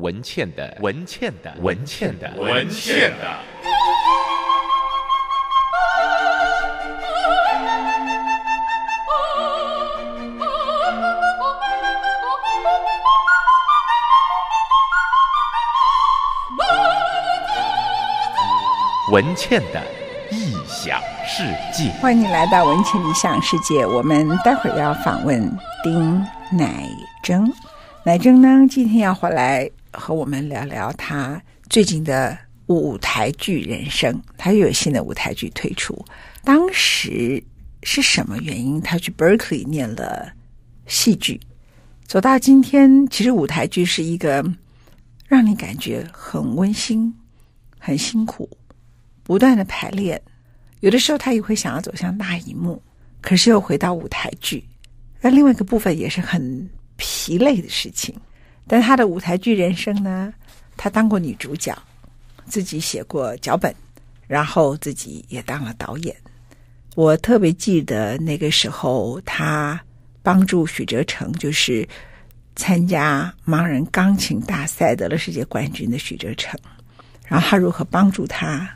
文倩的文倩的文倩的文倩的。文倩的异想世界，欢迎你来到文倩的异想世界。我们待会儿要访问丁乃真，乃真呢，今天要回来和我们聊聊他最近的舞台剧人生。他又有新的舞台剧推出。当时是什么原因？他去 Berkeley 念了戏剧，走到今天，其实舞台剧是一个让你感觉很温馨、很辛苦。不断的排练，有的时候他也会想要走向大荧幕，可是又回到舞台剧。那另外一个部分也是很疲累的事情。但他的舞台剧人生呢，他当过女主角，自己写过脚本，然后自己也当了导演。我特别记得那个时候，他帮助许哲成，就是参加盲人钢琴大赛得了世界冠军的许哲成，然后他如何帮助他。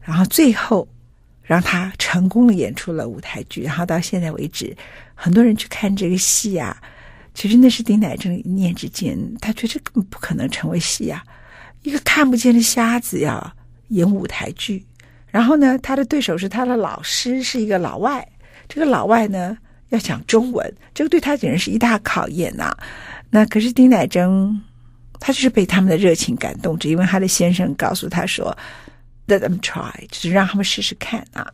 然后最后，让他成功的演出了舞台剧。然后到现在为止，很多人去看这个戏啊，其实那是丁乃真一念之间，他觉得根本不可能成为戏啊。一个看不见的瞎子要演舞台剧，然后呢，他的对手是他的老师，是一个老外。这个老外呢要讲中文，这个对他简直是一大考验呐、那可是丁乃真，他就是被他们的热情感动，只因为他的先生告诉他说。Let them try，就是让他们试试看啊。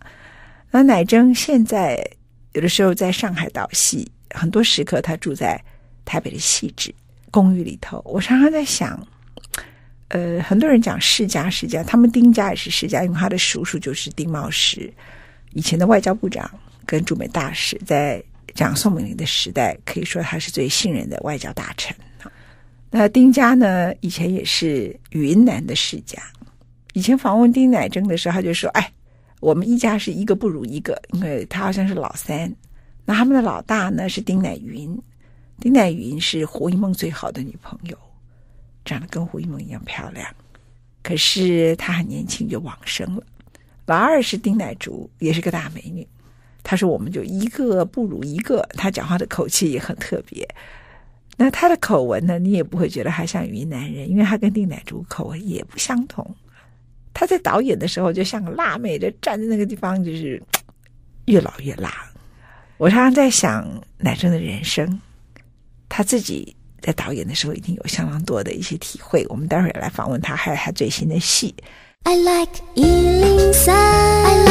那乃真现在有的时候在上海导戏，很多时刻他住在台北的细致公寓里头。我常常在想，呃，很多人讲世家世家，他们丁家也是世家，因为他的叔叔就是丁茂实，以前的外交部长跟驻美大使，在讲宋美龄的时代，可以说他是最信任的外交大臣。那丁家呢，以前也是云南的世家。以前访问丁乃真的时候，他就说：“哎，我们一家是一个不如一个，因为他好像是老三。他们的老大呢是丁乃云，丁乃云是胡一梦最好的女朋友，长得跟胡一梦一样漂亮。可是她很年轻就往生了。老二是丁乃竺，也是个大美女。他说我们就一个不如一个，他讲话的口气也很特别。那他的口吻呢，你也不会觉得他像云南人，因为他跟丁乃竺口吻也不相同。”他在导演的时候就像个辣妹，就站在那个地方，就是越老越辣。我常常在想，男生的人生，他自己在导演的时候一定有相当多的一些体会。我们待会儿来访问他，还有他最新的戏。I like 103, I like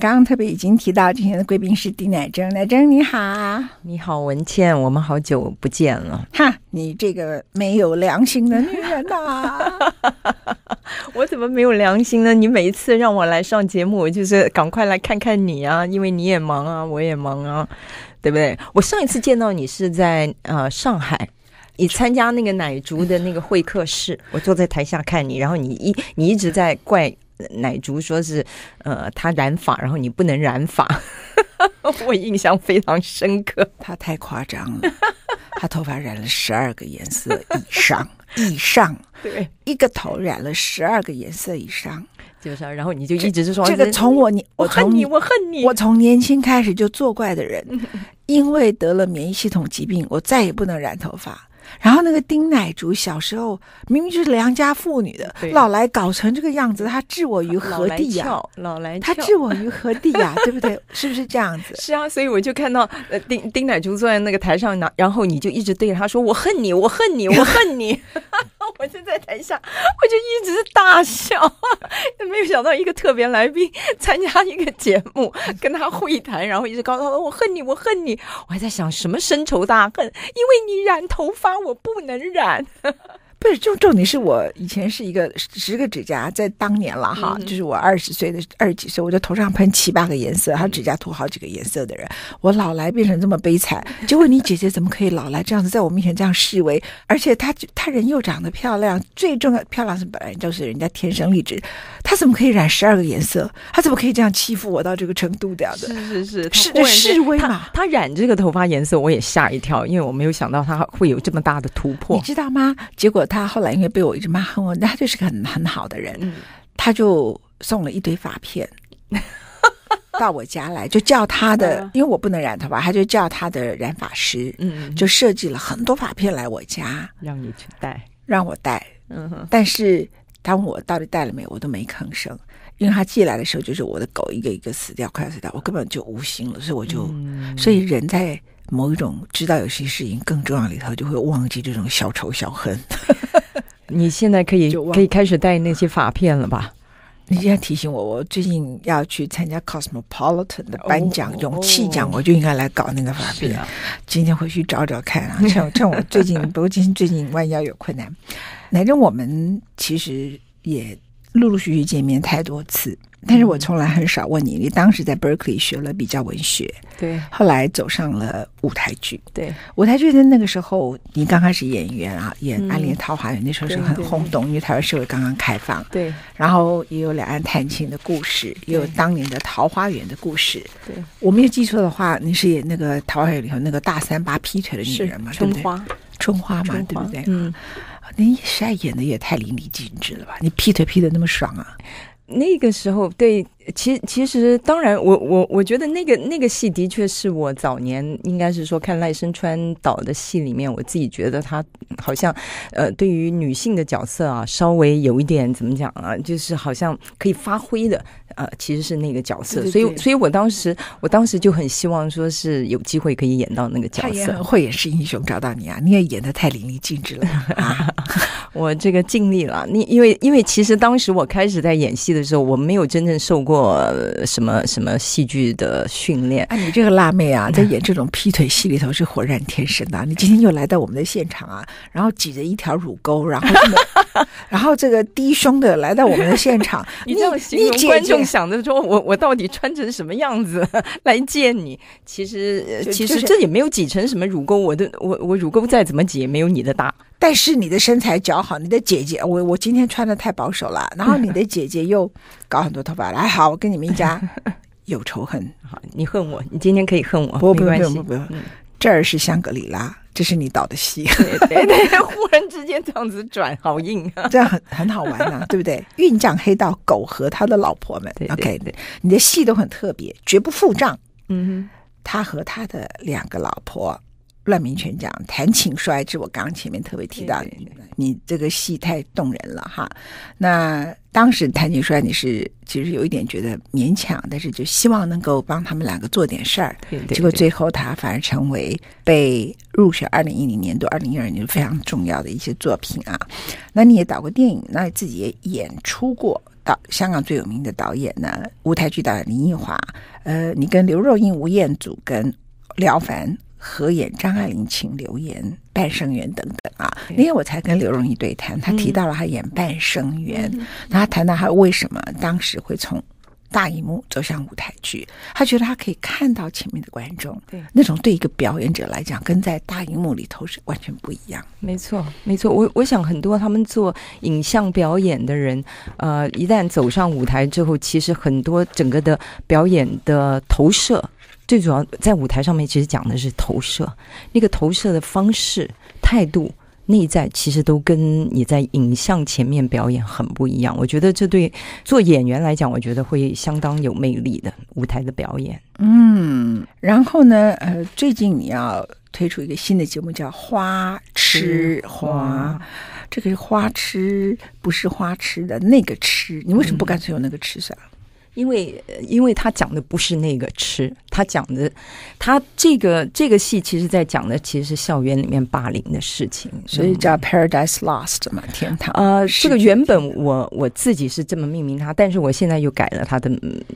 刚刚特别已经提到，今天的贵宾是丁乃真。乃真你好，你好文倩，我们好久不见了。哈，你这个没有良心的女人呐、啊！我怎么没有良心呢？你每一次让我来上节目，我就是赶快来看看你啊，因为你也忙啊，我也忙啊，对不对？我上一次见到你是在呃上海，你参加那个奶竹的那个会客室，我坐在台下看你，然后你一你一直在怪。乃竺说是，呃，他染发，然后你不能染发，我印象非常深刻。他太夸张了，他头发染了十二个颜色以上，以上，对，一个头染了十二个颜色以上，就是、啊，然后你就一直是说这个从我你我恨你，我恨你，我从年轻开始就作怪的人，因为得了免疫系统疾病，我再也不能染头发。然后那个丁乃竺小时候明明就是良家妇女的，老来搞成这个样子，他置我于何地呀、啊？老来他置我于何地呀、啊？对不对？是不是这样子？是啊，所以我就看到呃丁丁乃竺坐在那个台上，然后你就一直对着他说：“我恨你，我恨你，我恨你。” 我就在台下，我就一直大笑，没有想到一个特别来宾参加一个节目，跟他会谈，然后一直告诉他：“我恨你，我恨你。”我还在想什么深仇大恨？因为你染头发。我不能染，不是，重重点是我以前是一个十个指甲，在当年了哈，嗯、就是我二十岁的二十几岁，我在头上喷七八个颜色，他指甲涂好几个颜色的人，我老来变成这么悲惨。结果你姐姐怎么可以老来这样子，在我面前这样示威？而且她她人又长得漂亮，最重要漂亮是本来就是人家天生丽质，她怎么可以染十二个颜色？她怎么可以这样欺负我到这个程度的？是是是，是的示威嘛？她染这个头发颜色，我也吓一跳，因为我没有想到她会有这么大的突破，你知道吗？结果。他后来因为被我一直骂恨我，他就是个很很好的人，嗯、他就送了一堆发片 到我家来，就叫他的，因为我不能染头发，他就叫他的染发师，嗯，就设计了很多发片来我家，让你去戴，让我戴，嗯哼，但是当我到底戴了没有，我都没吭声，因为他寄来的时候，就是我的狗一个一个死掉，快要死掉，我根本就无心了，所以我就，嗯、所以人在。某一种知道有些事情更重要里头，就会忘记这种小仇小恨。你现在可以可以开始戴那些发片了吧？你现在提醒我，我最近要去参加 Cosmopolitan 的颁奖勇气奖，我就应该来搞那个发片。啊、今天回去找找看啊，趁趁我最近，不过今天最近弯腰有困难。反正我们其实也陆陆续续见面太多次。但是我从来很少问你，你当时在 Berkeley 学了比较文学，对，后来走上了舞台剧，对，舞台剧在那个时候，你刚开始演员啊，演《暗恋桃花源》，那时候是很轰动，因为台湾社会刚刚开放，对，然后也有两岸探亲的故事，也有当年的桃花源的故事，对，我没有记错的话，你是演那个《桃花源》里头那个大三八劈腿的女人嘛？春花，春花嘛，对不对？嗯，你实在演的也太淋漓尽致了吧？你劈腿劈的那么爽啊！那个时候，对，其实其实当然我，我我我觉得那个那个戏的确是我早年应该是说看赖声川导的戏里面，我自己觉得他好像呃，对于女性的角色啊，稍微有一点怎么讲啊，就是好像可以发挥的。呃，其实是那个角色，对对对，所以，所以我当时，我当时就很希望说是有机会可以演到那个角色。他也很会演是英雄，找到你啊！你也演的太淋漓尽致了 啊！我这个尽力了。你因为因为其实当时我开始在演戏的时候，我没有真正受过什么什么戏剧的训练。啊，你这个辣妹啊，在演这种劈腿戏里头是浑然天神的啊。你今天又来到我们的现场啊，然后挤着一条乳沟，然后 然后这个低胸的来到我们的现场，你这样形容观众。想着说我我到底穿成什么样子来见你？其实其实这也没有挤成什么乳沟，我的我我乳沟再怎么挤也没有你的大。但是你的身材姣好，你的姐姐我我今天穿的太保守了，然后你的姐姐又搞很多头发来，好，我跟你们一家 有仇恨。好，你恨我，你今天可以恨我，不不不不不，这儿是香格里拉。这是你导的戏，对对对，忽然之间这样子转，好硬啊！这样很很好玩啊，对不对？运将黑道狗和他的老婆们对对对，OK，你的戏都很特别，绝不付账。嗯哼，他和他的两个老婆。乱民全讲谈情说爱，这我刚刚前面特别提到，你这个戏太动人了哈。那当时谈情说爱，你是其实有一点觉得勉强，但是就希望能够帮他们两个做点事儿。对对对，结果最后他反而成为被入选二零一零年度、二零一二年非常重要的一些作品啊。那你也导过电影，那自己也演出过导香港最有名的导演呢，舞台剧导演林奕华。呃，你跟刘若英、吴彦祖跟廖凡。合演张爱玲，请留言，半生缘等等啊。那天我才跟刘荣一对谈，他提到了他演半生缘，嗯、他谈到他为什么当时会从大荧幕走向舞台剧，他觉得他可以看到前面的观众，对那种对一个表演者来讲，跟在大荧幕里头是完全不一样。没错，没错。我我想很多他们做影像表演的人，呃，一旦走上舞台之后，其实很多整个的表演的投射。最主要在舞台上面，其实讲的是投射，那个投射的方式、态度、内在，其实都跟你在影像前面表演很不一样。我觉得这对做演员来讲，我觉得会相当有魅力的舞台的表演。嗯，然后呢，呃，最近你要推出一个新的节目，叫《花痴花》，这个是花痴，不是花痴的那个痴。你为什么不干脆用那个痴算了？因为，因为他讲的不是那个吃，他讲的，他这个这个戏其实在讲的其实是校园里面霸凌的事情，所以叫 Paradise Lost 嘛，天堂。呃，这个原本我我自己是这么命名它，但是我现在又改了它的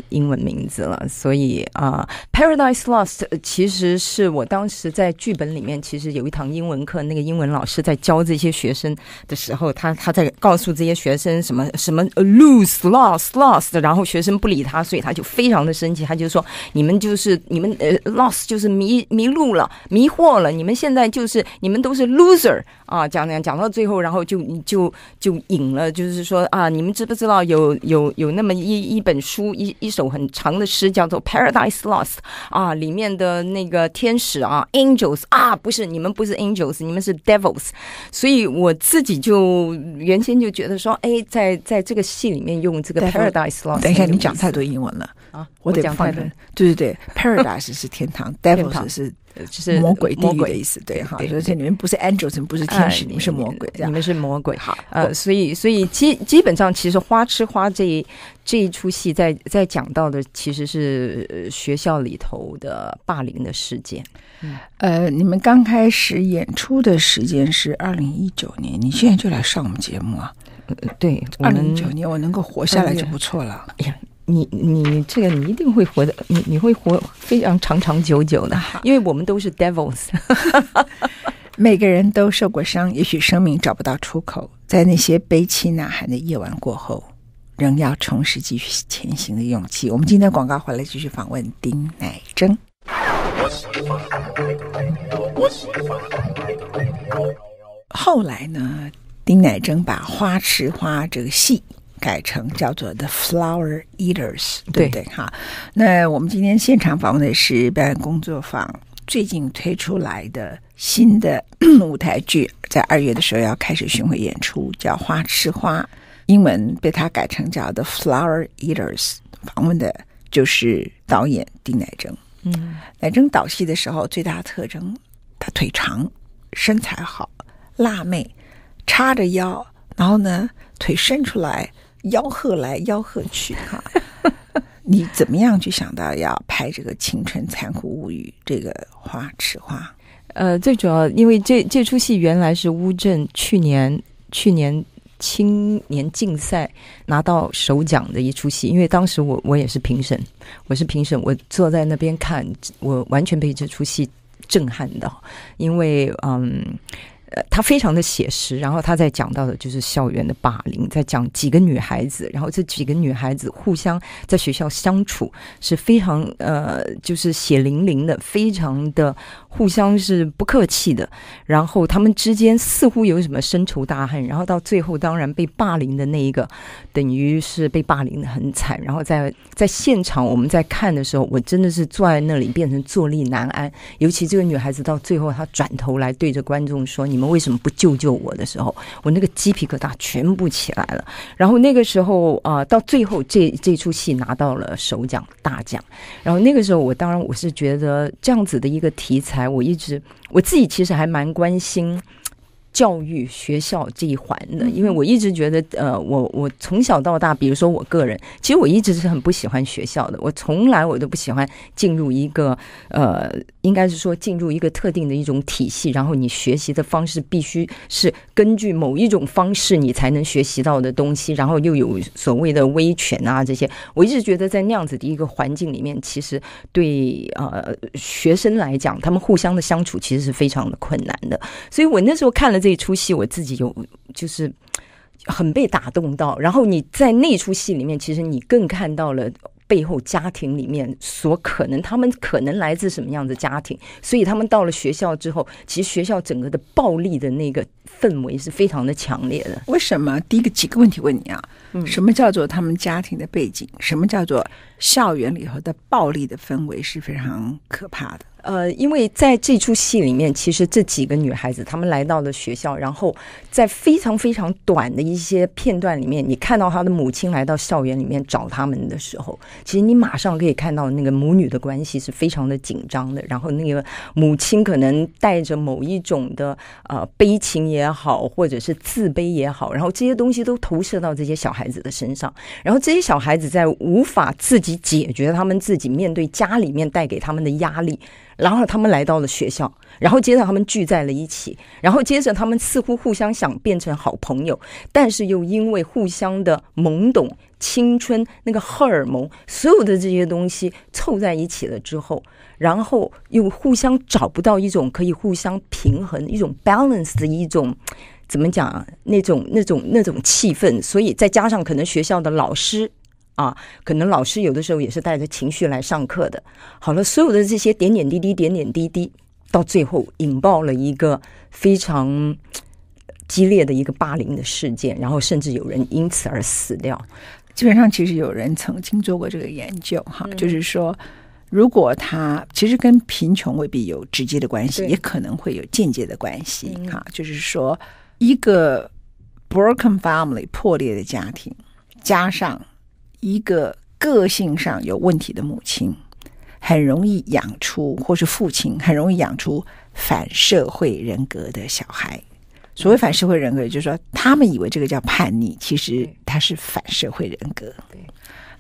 英文名字了。所以啊，呃，Paradise Lost 其实是我当时在剧本里面，其实有一堂英文课，那个英文老师在教这些学生的时候，他他在告诉这些学生什么什么 lose lost lost，然后学生不理他，所以他就非常的生气，他就说你们就是。你们呃，lost 就是迷迷路了，迷惑了。你们现在就是你们都是 loser 啊，讲讲讲到最后，然后就就就引了，就是说啊，你们知不知道有有有那么一一本书，一一首很长的诗，叫做 Paradise Lost 啊，里面的那个天使啊，angels 啊，不是你们不是 angels，你们是 devils。所以我自己就原先就觉得说，哎，在在这个戏里面用这个 Paradise Lost，等一下，你讲太多英文了。啊，我得放对对对，Paradise 是天堂，Devils 是就是魔鬼地狱的意思，对哈。而且你们不是 angels，不是天使，你们是魔鬼，你们是魔鬼。好，呃，所以所以基基本上，其实花痴花这一这一出戏，在在讲到的其实是学校里头的霸凌的事件。呃，你们刚开始演出的时间是二零一九年，你现在就来上我们节目啊？对，二零一九年我能够活下来就不错了。哎呀。你你这个你一定会活的，你你会活非常长长久久的，因为我们都是 devils，每个人都受过伤，也许生命找不到出口，在那些悲泣呐喊的夜晚过后，仍要重拾继续前行的勇气。我们今天广告回来继续访问丁乃真。后来呢，丁乃真把《花痴花》这个戏。改成叫做 The Flower Eaters，对不对？哈，那我们今天现场访问的是表演工作坊最近推出来的新的舞台剧，在二月的时候要开始巡回演出，叫《花痴花》，英文被他改成叫 The Flower Eaters。访问的就是导演丁乃真。嗯，乃真导戏的时候最大的特征，他腿长，身材好，辣妹，叉着腰，然后呢腿伸出来。吆喝来吆喝去，哈！你怎么样去想到要拍这个《青春残酷物语》这个花痴花？呃，最主要因为这这出戏原来是乌镇去年去年青年竞赛拿到首奖的一出戏，因为当时我我也是评审，我是评审，我坐在那边看，我完全被这出戏震撼到，因为嗯。他非常的写实，然后他在讲到的就是校园的霸凌，在讲几个女孩子，然后这几个女孩子互相在学校相处是非常呃，就是血淋淋的，非常的互相是不客气的，然后他们之间似乎有什么深仇大恨，然后到最后当然被霸凌的那一个，等于是被霸凌的很惨，然后在在现场我们在看的时候，我真的是坐在那里变成坐立难安，尤其这个女孩子到最后她转头来对着观众说：“你们。”为什么不救救我的时候，我那个鸡皮疙瘩全部起来了。然后那个时候啊、到最后这这出戏拿到了首奖大奖。然后那个时候，我当然我是觉得这样子的一个题材，我一直我自己其实还蛮关心。教育学校这一环的，因为我一直觉得，呃，我我从小到大，比如说我个人，其实我一直是很不喜欢学校的，我从来我都不喜欢进入一个，呃，应该是说进入一个特定的一种体系，然后你学习的方式必须是根据某一种方式你才能学习到的东西，然后又有所谓的威权啊这些，我一直觉得在那样子的一个环境里面，其实对呃学生来讲，他们互相的相处其实是非常的困难的，所以我那时候看了。这出戏我自己有就是很被打动到，然后你在那出戏里面，其实你更看到了背后家庭里面所可能他们可能来自什么样的家庭，所以他们到了学校之后，其实学校整个的暴力的那个氛围是非常的强烈的。为什么？第一个几个问题问你啊，什么叫做他们家庭的背景？什么叫做校园里头的暴力的氛围是非常可怕的？呃，因为在这出戏里面，其实这几个女孩子她们来到了学校，然后在非常非常短的一些片段里面，你看到她的母亲来到校园里面找他们的时候，其实你马上可以看到那个母女的关系是非常的紧张的。然后那个母亲可能带着某一种的呃悲情也好，或者是自卑也好，然后这些东西都投射到这些小孩子的身上。然后这些小孩子在无法自己解决他们自己面对家里面带给他们的压力。然后他们来到了学校，然后接着他们聚在了一起，然后接着他们似乎互相想变成好朋友，但是又因为互相的懵懂、青春那个荷尔蒙，所有的这些东西凑在一起了之后，然后又互相找不到一种可以互相平衡、一种 balance 的一种怎么讲啊？那种那种那种气氛，所以再加上可能学校的老师。啊，可能老师有的时候也是带着情绪来上课的。好了，所有的这些点点滴滴、点点滴滴，到最后引爆了一个非常激烈的一个霸凌的事件，然后甚至有人因此而死掉。基本上，其实有人曾经做过这个研究，哈，嗯、就是说，如果他其实跟贫穷未必有直接的关系，也可能会有间接的关系，哈、嗯，就是说，一个 broken family 破裂的家庭加上。一个个性上有问题的母亲，很容易养出，或是父亲很容易养出反社会人格的小孩。所谓反社会人格，就是说他们以为这个叫叛逆，其实他是反社会人格。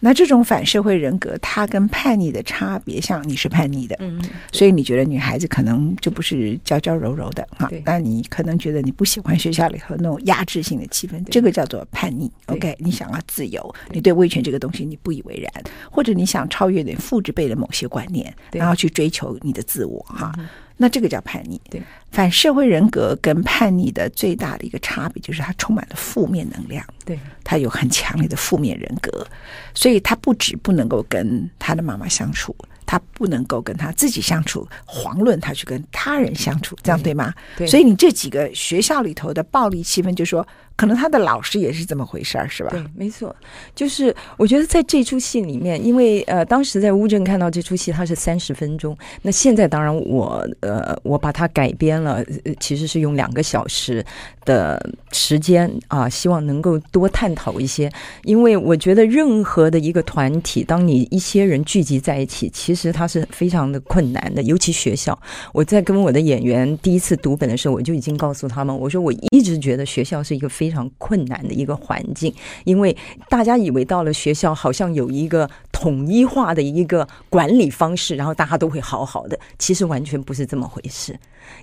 那这种反社会人格，它跟叛逆的差别，像你是叛逆的，嗯，所以你觉得女孩子可能就不是娇娇柔柔的哈，那你可能觉得你不喜欢学校里头那种压制性的气氛，这个叫做叛逆。OK，你想要自由，你对。威权这个东西你不以为然，或者你想超越你父之辈的某些观念，然后去追求你的自我哈。那这个叫叛逆。对，反社会人格跟叛逆的最大的一个差别就是它充满了负面能量。对，他有很强烈的负面人格，所以他不止不能够跟他的妈妈相处，他不能够跟他自己相处，遑论他去跟他人相处，这样对吗？对。所以你这几个学校里头的暴力气氛，就是说。可能他的老师也是这么回事儿，是吧？对，没错，就是我觉得在这出戏里面，因为呃，当时在乌镇看到这出戏，它是三十分钟。那现在当然我呃，我把它改编了，其实是用两个小时的时间啊，希望能够多探讨一些。因为我觉得任何的一个团体，当你一些人聚集在一起，其实它是非常的困难的，尤其学校。我在跟我的演员第一次读本的时候，我就已经告诉他们，我说我一直觉得学校是一个非非常困难的一个环境，因为大家以为到了学校好像有一个统一化的一个管理方式，然后大家都会好好的，其实完全不是这么回事。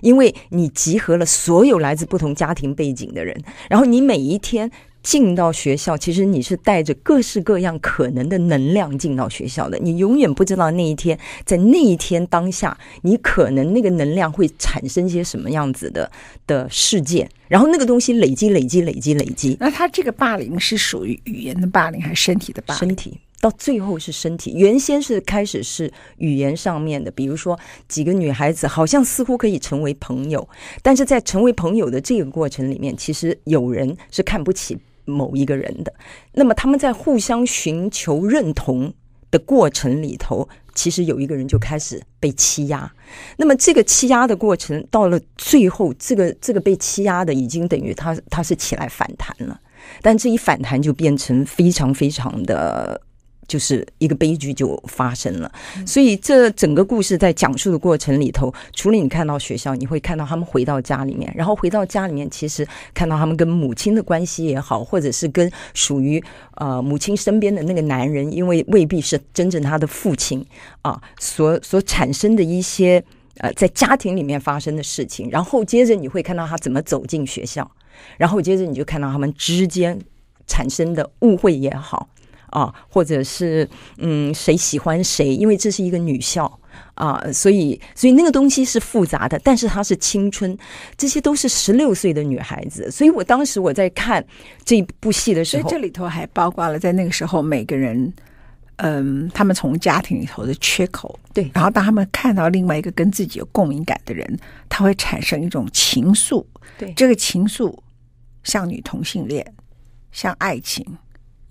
因为你集合了所有来自不同家庭背景的人，然后你每一天。进到学校，其实你是带着各式各样可能的能量进到学校的。你永远不知道那一天，在那一天当下，你可能那个能量会产生些什么样子的的事件，然后那个东西累积、累积、累积、累积。那他这个霸凌是属于语言的霸凌，还是身体的霸凌？身体，到最后是身体。原先是开始是语言上面的，比如说几个女孩子好像似乎可以成为朋友，但是在成为朋友的这个过程里面，其实有人是看不起。某一个人的，那么他们在互相寻求认同的过程里头，其实有一个人就开始被欺压。那么这个欺压的过程到了最后，这个这个被欺压的已经等于他他是起来反弹了，但这一反弹就变成非常非常的。就是一个悲剧就发生了，所以这整个故事在讲述的过程里头，除了你看到学校，你会看到他们回到家里面，然后回到家里面，其实看到他们跟母亲的关系也好，或者是跟属于呃母亲身边的那个男人，因为未必是真正他的父亲啊，所所产生的一些呃在家庭里面发生的事情，然后接着你会看到他怎么走进学校，然后接着你就看到他们之间产生的误会也好。啊，或者是嗯，谁喜欢谁？因为这是一个女校啊，所以所以那个东西是复杂的，但是它是青春，这些都是十六岁的女孩子。所以我当时我在看这部戏的时候，所以这里头还包括了在那个时候每个人，嗯，他们从家庭里头的缺口，对，然后当他们看到另外一个跟自己有共鸣感的人，他会产生一种情愫，对，这个情愫像女同性恋，像爱情。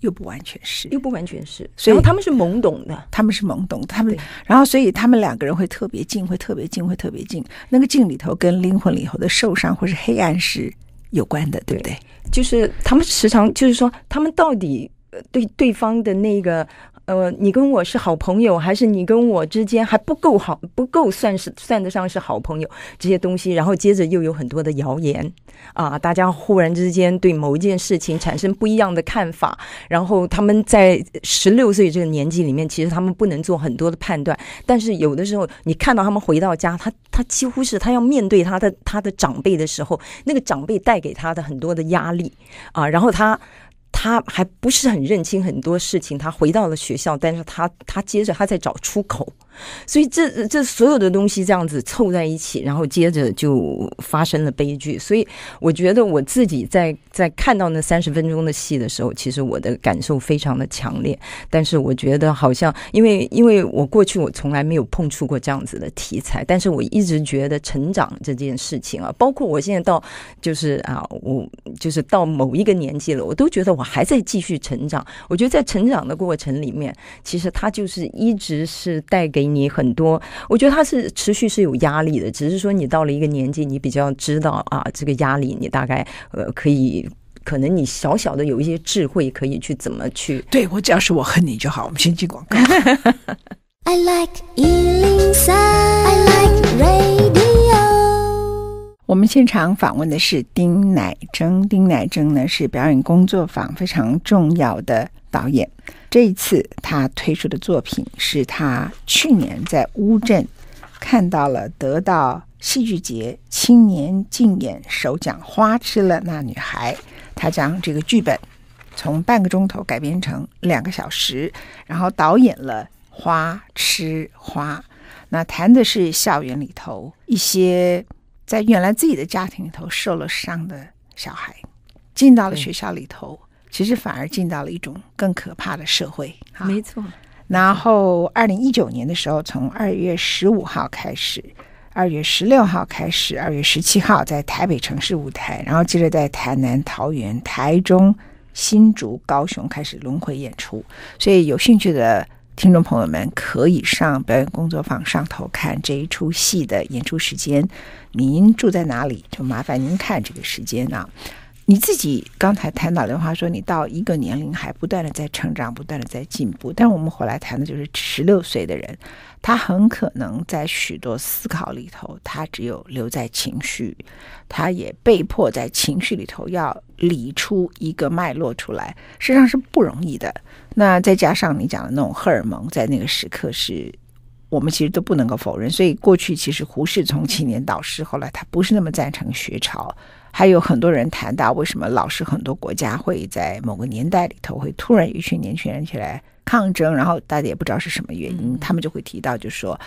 又不完全是，又不完全是，所以他们是懵懂的，他们是懵懂的，他们，然后所以他们两个人会特别近，会特别近，会特别近。那个近里头跟灵魂里头的受伤或是黑暗是有关的，对不对？就是他们时常就是说，他们到底对对方的那个。呃，你跟我是好朋友，还是你跟我之间还不够好，不够算是算得上是好朋友这些东西，然后接着又有很多的谣言啊，大家忽然之间对某一件事情产生不一样的看法，然后他们在十六岁这个年纪里面，其实他们不能做很多的判断，但是有的时候你看到他们回到家，他他几乎是他要面对他的他的长辈的时候，那个长辈带给他的很多的压力啊，然后他。他还不是很认清很多事情，他回到了学校，但是他他接着他在找出口。所以这这所有的东西这样子凑在一起，然后接着就发生了悲剧。所以我觉得我自己在在看到那三十分钟的戏的时候，其实我的感受非常的强烈。但是我觉得好像因为因为我过去我从来没有碰触过这样子的题材，但是我一直觉得成长这件事情啊，包括我现在到就是啊，我就是到某一个年纪了，我都觉得我还在继续成长。我觉得在成长的过程里面，其实它就是一直是带给。给你很多，我觉得他是持续是有压力的，只是说你到了一个年纪，你比较知道啊，这个压力你大概呃可以，可能你小小的有一些智慧可以去怎么去。对，我只要是我恨你就好，我们先进广告。I like 103, I like radio。我们现场访问的是丁乃真，丁乃真呢是表演工作坊非常重要的导演。这一次他推出的作品是他去年在乌镇看到了得到戏剧节青年竞演首奖《花痴了那女孩》，他将这个剧本从半个钟头改编成两个小时，然后导演了《花痴花》。那谈的是校园里头一些在原来自己的家庭里头受了伤的小孩，进到了学校里头。其实反而进到了一种更可怕的社会，没错。然后，二零一九年的时候，从二月十五号开始，二月十六号开始，二月十七号在台北城市舞台，然后接着在台南、桃园、台中、新竹、高雄开始轮回演出。所以，有兴趣的听众朋友们可以上表演工作坊上头看这一出戏的演出时间。您住在哪里？就麻烦您看这个时间啊。你自己刚才谈到的话说，你到一个年龄还不断的在成长，不断的在进步。但我们回来谈的就是十六岁的人，他很可能在许多思考里头，他只有留在情绪，他也被迫在情绪里头要理出一个脉络出来，实际上是不容易的。那再加上你讲的那种荷尔蒙，在那个时刻是我们其实都不能够否认。所以过去其实胡适从青年导师，后来他不是那么赞成学潮。还有很多人谈到为什么老是很多国家会在某个年代里头会突然有一群年轻人起来抗争，然后大家也不知道是什么原因，他们就会提到，就说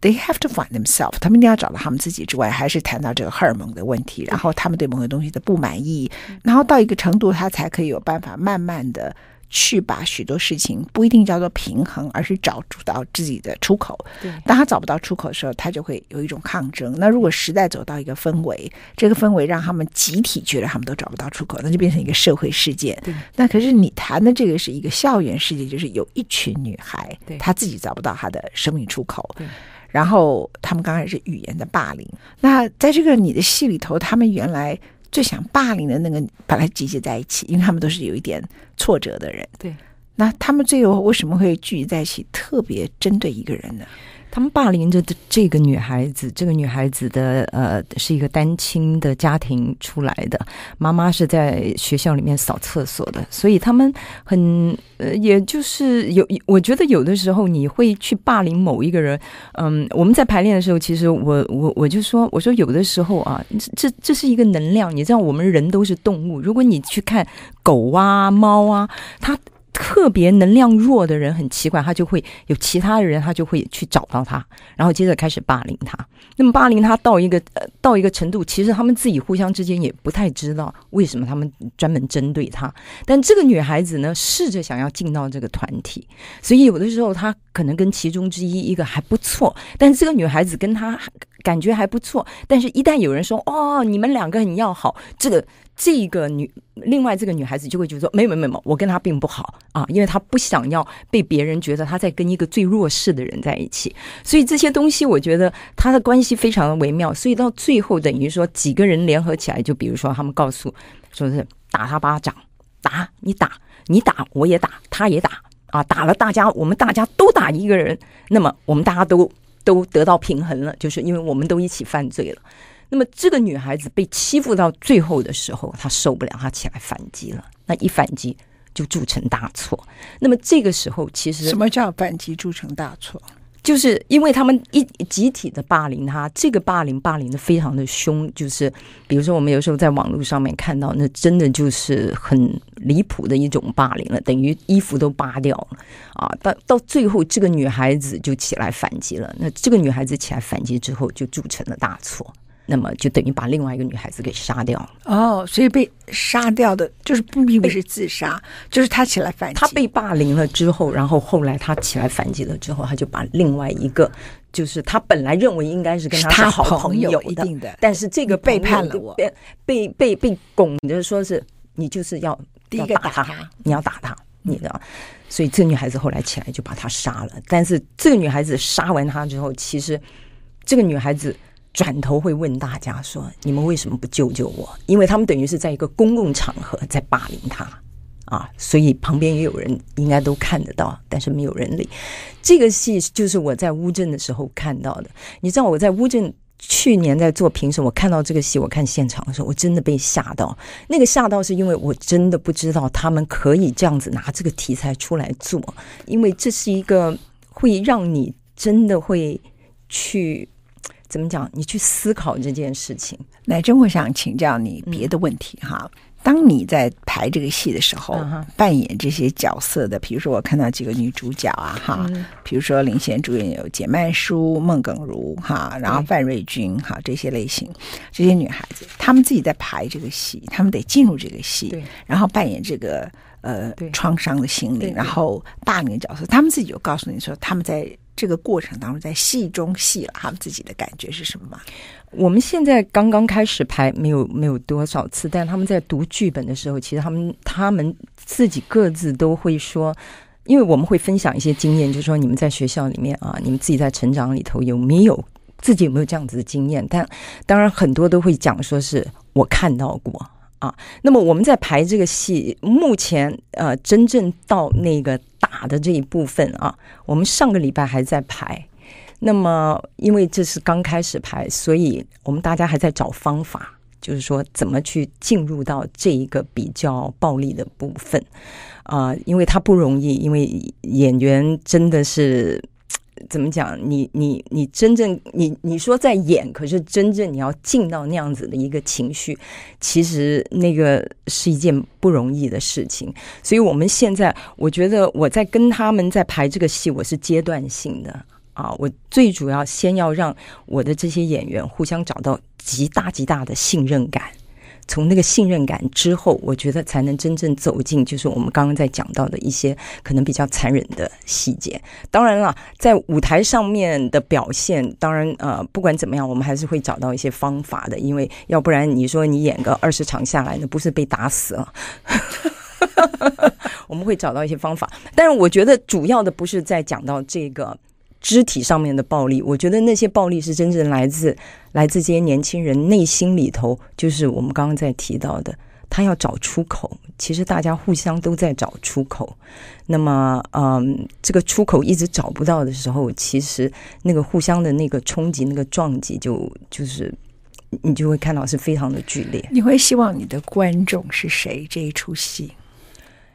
they have to find themselves，他们一定要找到他们自己之外，还是谈到这个荷尔蒙的问题，然后他们对某个东西的不满意，然后到一个程度，他才可以有办法慢慢的。去把许多事情不一定叫做平衡，而是找到自己的出口。对，当他找不到出口的时候，他就会有一种抗争。那如果时代走到一个氛围，这个氛围让他们集体觉得他们都找不到出口，那就变成一个社会事件。对，那可是你谈的这个是一个校园事件，就是有一群女孩，她自己找不到她的生命出口。对，然后他们刚开始语言的霸凌。那在这个你的戏里头，他们原来。最想霸凌的那个，把他集结在一起，因为他们都是有一点挫折的人。对，那他们最后为什么会聚集在一起，特别针对一个人呢？他们霸凌着的这个女孩子，这个女孩子的呃是一个单亲的家庭出来的，妈妈是在学校里面扫厕所的，所以他们很呃，也就是有，我觉得有的时候你会去霸凌某一个人，嗯，我们在排练的时候，其实我我我就说，我说有的时候啊，这这是一个能量，你知道，我们人都是动物，如果你去看狗啊、猫啊，它。特别能量弱的人很奇怪，他就会有其他的人，他就会去找到他，然后接着开始霸凌他。那么霸凌他到一个呃到一个程度，其实他们自己互相之间也不太知道为什么他们专门针对他。但这个女孩子呢，试着想要进到这个团体，所以有的时候她可能跟其中之一一个还不错，但这个女孩子跟她感觉还不错。但是，一旦有人说哦，你们两个很要好，这个这个女另外这个女孩子就会觉得说，没有没有没有，我跟她并不好啊，因为她不想要被别人觉得她在跟一个最弱势的人在一起。所以这些东西，我觉得他的关系非常的微妙。所以到最后，等于说几个人联合起来，就比如说他们告诉说是打他巴掌，打你打你打我也打，他也打。啊，打了大家，我们大家都打一个人，那么我们大家都都得到平衡了，就是因为我们都一起犯罪了。那么这个女孩子被欺负到最后的时候，她受不了，她起来反击了。那一反击就铸成大错。那么这个时候，其实什么叫反击铸成大错？就是因为他们一集体的霸凌他，这个霸凌霸凌的非常的凶，就是比如说我们有时候在网络上面看到，那真的就是很离谱的一种霸凌了，等于衣服都扒掉了啊！到到最后，这个女孩子就起来反击了。那这个女孩子起来反击之后，就铸成了大错。那么就等于把另外一个女孩子给杀掉了哦，所以被杀掉的就是不以为是自杀，就是他起来反击。他被霸凌了之后，然后后来他起来反击了之后，他就把另外一个，就是他本来认为应该是跟他是好朋友的，一定的，但是这个背叛了我，被被被被拱着说是你就是要第一个打他，你要打他，你知道？所以这个女孩子后来起来就把他杀了。但是这个女孩子杀完他之后，其实这个女孩子。转头会问大家说：“你们为什么不救救我？”因为他们等于是在一个公共场合在霸凌他啊，所以旁边也有人应该都看得到，但是没有人理。这个戏就是我在乌镇的时候看到的。你知道我在乌镇去年在做评审，我看到这个戏，我看现场的时候，我真的被吓到。那个吓到是因为我真的不知道他们可以这样子拿这个题材出来做，因为这是一个会让你真的会去。怎么讲？你去思考这件事情。乃真，我想请教你别的问题哈。嗯、当你在排这个戏的时候，嗯、扮演这些角色的，比如说我看到几个女主角啊，哈，嗯、比如说领衔主演有简曼书、孟耿如哈，然后范瑞君哈这些类型，这些女孩子，她们自己在排这个戏，她们得进入这个戏，然后扮演这个呃创伤的心灵，然后霸凌角色，她们自己就告诉你说，她们在。这个过程当中，在戏中戏了，他们自己的感觉是什么吗？我们现在刚刚开始拍，没有没有多少次，但他们在读剧本的时候，其实他们他们自己各自都会说，因为我们会分享一些经验，就是说你们在学校里面啊，你们自己在成长里头有没有自己有没有这样子的经验？但当然很多都会讲说是我看到过啊。那么我们在排这个戏，目前呃，真正到那个。打的这一部分啊，我们上个礼拜还在排。那么，因为这是刚开始排，所以我们大家还在找方法，就是说怎么去进入到这一个比较暴力的部分啊，因为它不容易，因为演员真的是。怎么讲？你你你真正你你说在演，可是真正你要进到那样子的一个情绪，其实那个是一件不容易的事情。所以我们现在，我觉得我在跟他们在排这个戏，我是阶段性的啊。我最主要先要让我的这些演员互相找到极大极大的信任感。从那个信任感之后，我觉得才能真正走进，就是我们刚刚在讲到的一些可能比较残忍的细节。当然了，在舞台上面的表现，当然呃，不管怎么样，我们还是会找到一些方法的，因为要不然你说你演个二十场下来，那不是被打死了？我们会找到一些方法。但是我觉得主要的不是在讲到这个。肢体上面的暴力，我觉得那些暴力是真正来自来自这些年轻人内心里头，就是我们刚刚在提到的，他要找出口。其实大家互相都在找出口。那么，嗯，这个出口一直找不到的时候，其实那个互相的那个冲击、那个撞击就，就就是你就会看到是非常的剧烈。你会希望你的观众是谁？这一出戏，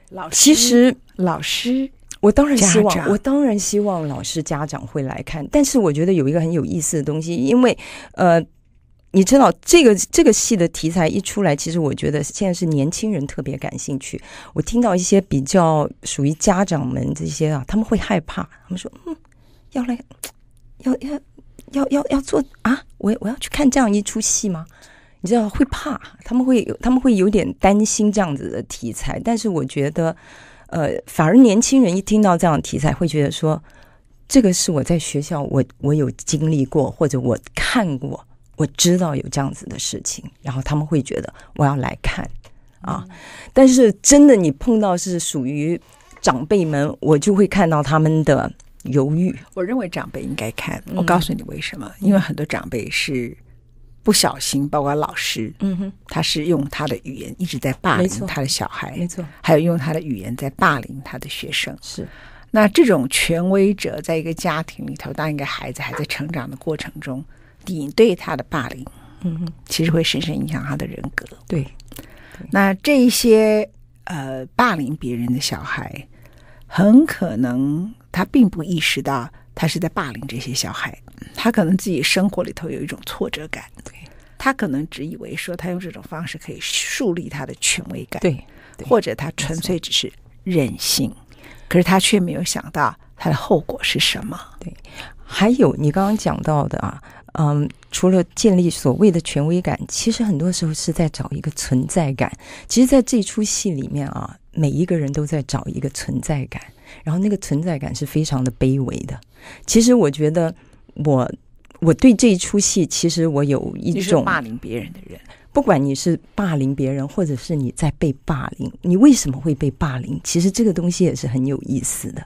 老师，其实老师。我当然希望，我当然希望老师家长会来看。但是我觉得有一个很有意思的东西，因为呃，你知道这个这个戏的题材一出来，其实我觉得现在是年轻人特别感兴趣。我听到一些比较属于家长们这些啊，他们会害怕，他们说：“嗯，要来，要要要要要做啊？我我要去看这样一出戏吗？”你知道会怕，他们会他们会有点担心这样子的题材。但是我觉得。呃，反而年轻人一听到这样的题材，会觉得说，这个是我在学校我我有经历过，或者我看过，我知道有这样子的事情，然后他们会觉得我要来看啊。嗯、但是真的，你碰到是属于长辈们，我就会看到他们的犹豫。我认为长辈应该看，我告诉你为什么？嗯、因为很多长辈是不小心，包括老师，嗯哼，他是用他的语言一直在霸凌他的小孩，没错，还有用他的语言在霸凌他的学生，是。那这种权威者在一个家庭里头，当一个孩子还在成长的过程中，你对他的霸凌，嗯哼，其实会深深影响他的人格。对，对。那这一些呃霸凌别人的小孩，很可能他并不意识到他是在霸凌这些小孩，他可能自己生活里头有一种挫折感，对，他可能只以为说他用这种方式可以树立他的权威感，对，对或者他纯粹只是任性。可是他却没有想到他的后果是什么。对，还有你刚刚讲到的啊，嗯，除了建立所谓的权威感，其实很多时候是在找一个存在感。其实，在这出戏里面啊，每一个人都在找一个存在感，然后那个存在感是非常的卑微的。其实，我觉得我我对这一出戏，其实我有一种霸凌别人的人。不管你是霸凌别人，或者是你在被霸凌，你为什么会被霸凌？其实这个东西也是很有意思的。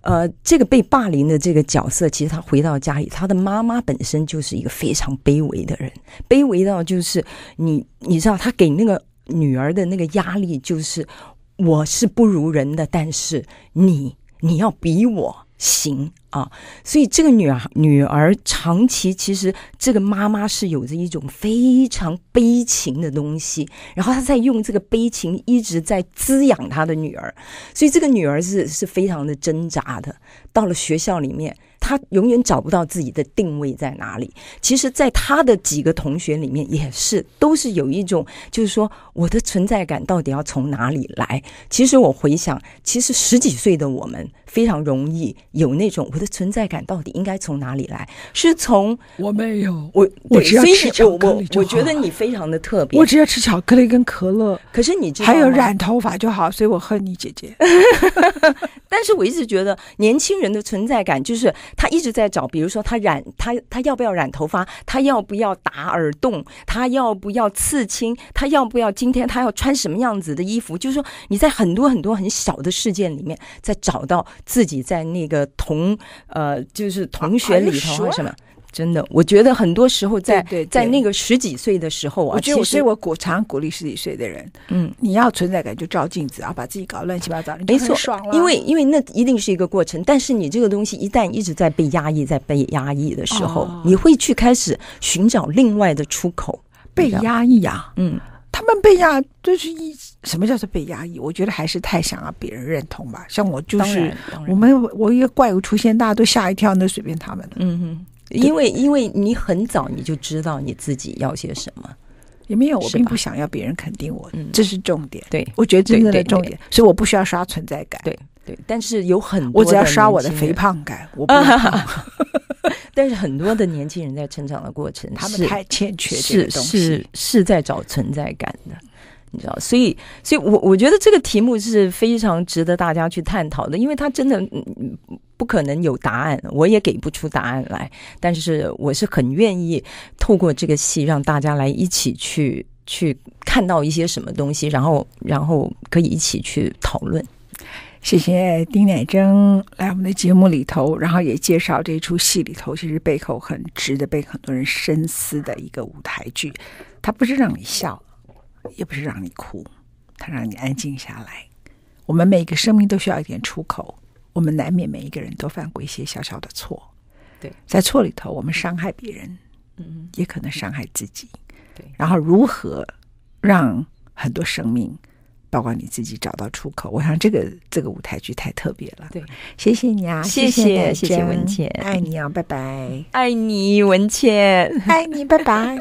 呃，这个被霸凌的这个角色，其实他回到家里，他的妈妈本身就是一个非常卑微的人，卑微到就是你，你知道，他给那个女儿的那个压力就是，我是不如人的，但是你，你要比我。行啊，所以这个女儿女儿长期其实这个妈妈是有着一种非常悲情的东西，然后她在用这个悲情一直在滋养她的女儿，所以这个女儿是是非常的挣扎的。到了学校里面。她永远找不到自己的定位在哪里。其实，在他的几个同学里面，也是都是有一种，就是说，我的存在感到底要从哪里来？其实我回想，其实十几岁的我们非常容易有那种，我的存在感到底应该从哪里来？是从我没有，我我只要吃巧克力就好。我觉得你非常的特别，我只要吃巧克力跟可乐。可是你知道还有染头发就好，所以我恨你姐姐。但是我一直觉得，年轻人的存在感就是。他一直在找，比如说他染他他要不要染头发，他要不要打耳洞，他要不要刺青，他要不要今天他要穿什么样子的衣服？就是说你在很多很多很小的事件里面，在找到自己在那个同呃就是同学里头什么。真的，我觉得很多时候在对在那个十几岁的时候啊，我觉得，所以我鼓常鼓励十几岁的人，嗯，你要存在感就照镜子啊，把自己搞乱七八糟。没错，因为因为那一定是一个过程，但是你这个东西一旦一直在被压抑，在被压抑的时候，哦、你会去开始寻找另外的出口。被压抑啊，嗯，他们被压就是一什么叫做被压抑？我觉得还是太想要别人认同吧。像我就是，我们我一个怪物出现，大家都吓一跳，那随便他们了，嗯哼。因为因为你很早你就知道你自己要些什么，也没有，我并不想要别人肯定我，嗯，这是重点。对，我觉得真正的重点，所以我不需要刷存在感。对对，但是有很多，我只要刷我的肥胖感。我不胖 但是很多的年轻人在成长的过程，他们太欠缺这个东西，是是是在找存在感的。你知道，所以，所以我我觉得这个题目是非常值得大家去探讨的，因为它真的不可能有答案，我也给不出答案来。但是，我是很愿意透过这个戏，让大家来一起去去看到一些什么东西，然后，然后可以一起去讨论。谢谢丁乃真来我们的节目里头，然后也介绍这出戏里头其实背后很值得被很多人深思的一个舞台剧。它不是让你笑。也不是让你哭，它让你安静下来。我们每个生命都需要一点出口，我们难免每一个人都犯过一些小小的错。对，在错里头，我们伤害别人，嗯，也可能伤害自己。对，然后如何让很多生命，包括你自己找到出口？我想这个这个舞台剧太特别了。对，谢谢你啊，谢谢谢谢文倩，爱你啊，拜拜，爱你文倩，爱你，拜拜。